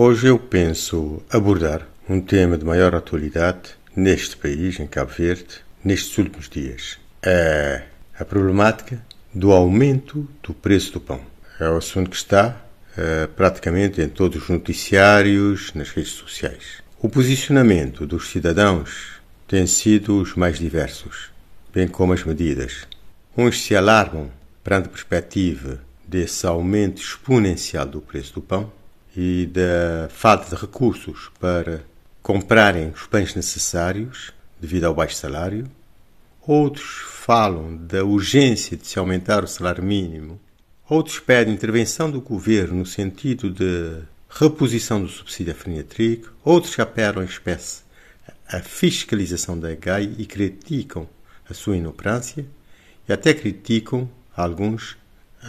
Hoje eu penso abordar um tema de maior atualidade neste país, em Cabo Verde, nestes últimos dias. É a problemática do aumento do preço do pão. É o assunto que está é, praticamente em todos os noticiários, nas redes sociais. O posicionamento dos cidadãos tem sido os mais diversos, bem como as medidas. Uns se alarmam perante a perspectiva desse aumento exponencial do preço do pão, e da falta de recursos para comprarem os pães necessários devido ao baixo salário. Outros falam da urgência de se aumentar o salário mínimo. Outros pedem intervenção do governo no sentido de reposição do subsídio à trigo. Outros apelam em espécie à fiscalização da EGAI e criticam a sua inoperância e até criticam alguns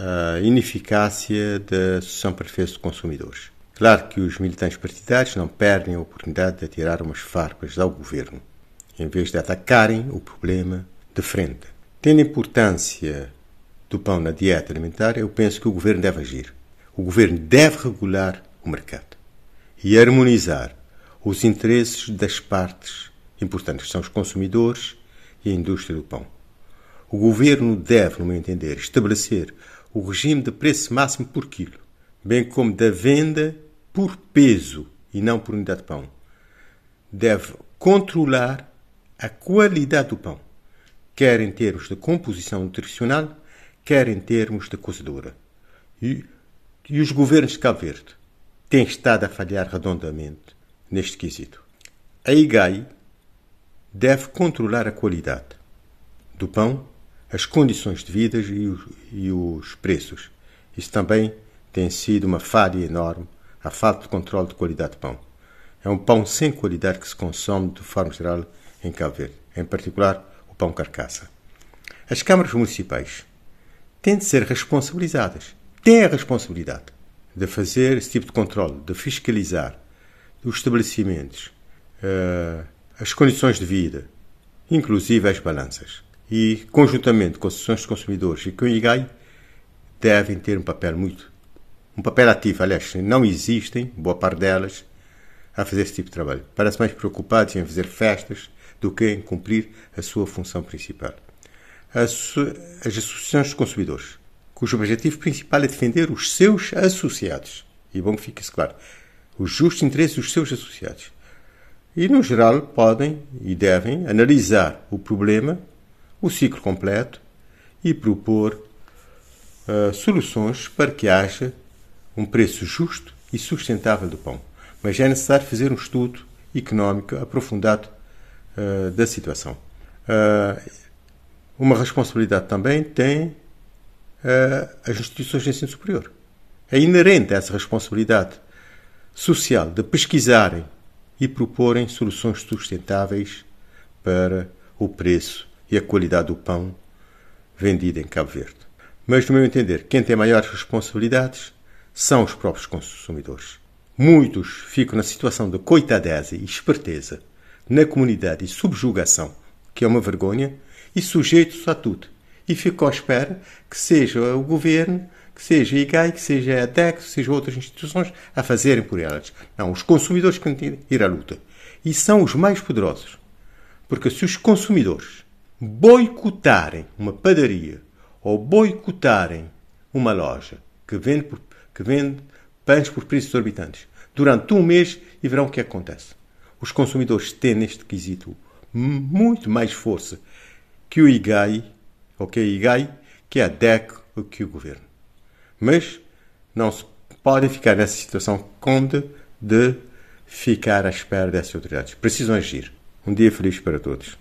a ineficácia da Associação Defesa de Consumidores. Claro que os militantes partidários não perdem a oportunidade de atirar umas farpas ao governo, em vez de atacarem o problema de frente. Tendo a importância do pão na dieta alimentar, eu penso que o governo deve agir. O governo deve regular o mercado e harmonizar os interesses das partes importantes, que são os consumidores e a indústria do pão. O governo deve, no meu entender, estabelecer o regime de preço máximo por quilo, bem como da venda por peso e não por unidade de pão. Deve controlar a qualidade do pão, quer em termos de composição nutricional, quer em termos de cozedura. E, e os governos de Cabo Verde têm estado a falhar redondamente neste quesito. A IGAI deve controlar a qualidade do pão, as condições de vida e, e os preços. Isso também tem sido uma falha enorme a falta de controle de qualidade de pão. É um pão sem qualidade que se consome de forma geral em Cabo Verde, em particular o pão carcaça. As câmaras municipais têm de ser responsabilizadas, têm a responsabilidade de fazer esse tipo de controle, de fiscalizar os estabelecimentos, uh, as condições de vida, inclusive as balanças. E, conjuntamente com as associações de consumidores e com o IGAI, devem ter um papel muito um papel ativo. Aliás, não existem, boa parte delas, a fazer esse tipo de trabalho. Parece mais preocupados em fazer festas do que em cumprir a sua função principal. As, as associações de consumidores, cujo objetivo principal é defender os seus associados. E bom que fique isso claro. Os justos interesses dos seus associados. E, no geral, podem e devem analisar o problema, o ciclo completo e propor uh, soluções para que haja um preço justo e sustentável do pão. Mas é necessário fazer um estudo económico aprofundado uh, da situação. Uh, uma responsabilidade também tem as instituições de ensino superior. É inerente a essa responsabilidade social de pesquisarem e proporem soluções sustentáveis para o preço e a qualidade do pão vendido em Cabo Verde. Mas, no meu entender, quem tem maiores responsabilidades são os próprios consumidores. Muitos ficam na situação de coitadeza e esperteza na comunidade e subjugação, que é uma vergonha, e sujeitos a tudo. E ficam à espera que seja o governo, que seja a IGAI, que seja a DEC, que sejam outras instituições a fazerem por elas. Não, os consumidores que têm ir à luta. E são os mais poderosos. Porque se os consumidores boicotarem uma padaria ou boicotarem uma loja que vende por que vende pães por preços exorbitantes durante um mês e verão o que acontece. Os consumidores têm neste quesito muito mais força que o IGAI, ou que a IGAI, que a DEC ou que o governo. Mas não se podem ficar nessa situação cômoda de ficar à espera dessas autoridades. Precisam agir. Um dia feliz para todos.